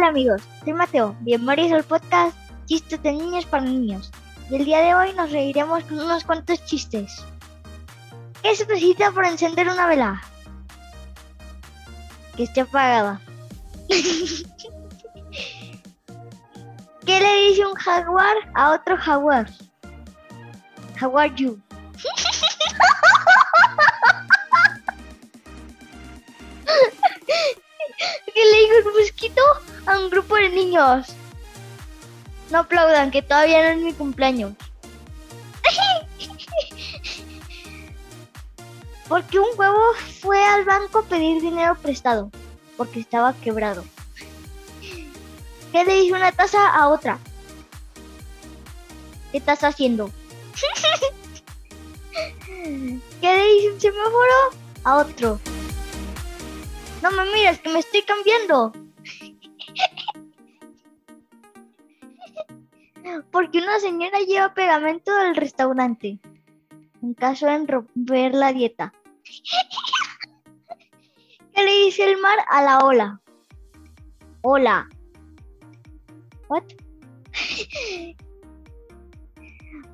Hola amigos, soy Mateo. Bienvenidos al podcast Chistes de Niños para Niños. Y el día de hoy nos reiremos con unos cuantos chistes. ¿Qué se necesita para encender una vela? Que esté apagada. ¿Qué le dice un jaguar a otro jaguar? How are you? ¿Qué le dijo un mosquito a un grupo de niños? No aplaudan, que todavía no es mi cumpleaños. Porque un huevo fue al banco a pedir dinero prestado, porque estaba quebrado. ¿Qué le dice una taza a otra? ¿Qué estás haciendo? ¿Qué le dice un semáforo a otro? No me mires, que me estoy cambiando. Porque una señora lleva pegamento del restaurante. En caso de romper la dieta. ¿Qué le dice el mar a la ola? Hola. What?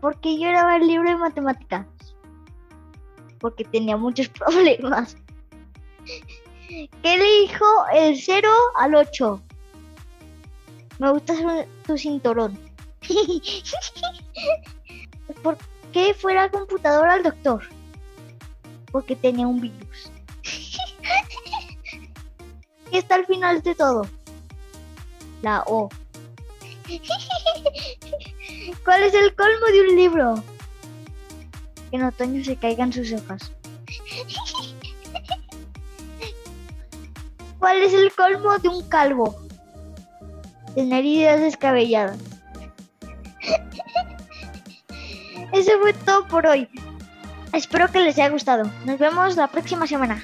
Porque yo era el libro de matemáticas. Porque tenía muchos problemas. ¿Qué le dijo el 0 al 8? Me gusta tu cinturón. ¿Por qué fue la computadora al doctor? Porque tenía un virus. ¿Qué está al final de todo? La O. ¿Cuál es el colmo de un libro? Que en otoño se caigan sus hojas. ¿Cuál es el colmo de un calvo? Tener ideas descabelladas. Eso fue todo por hoy. Espero que les haya gustado. Nos vemos la próxima semana.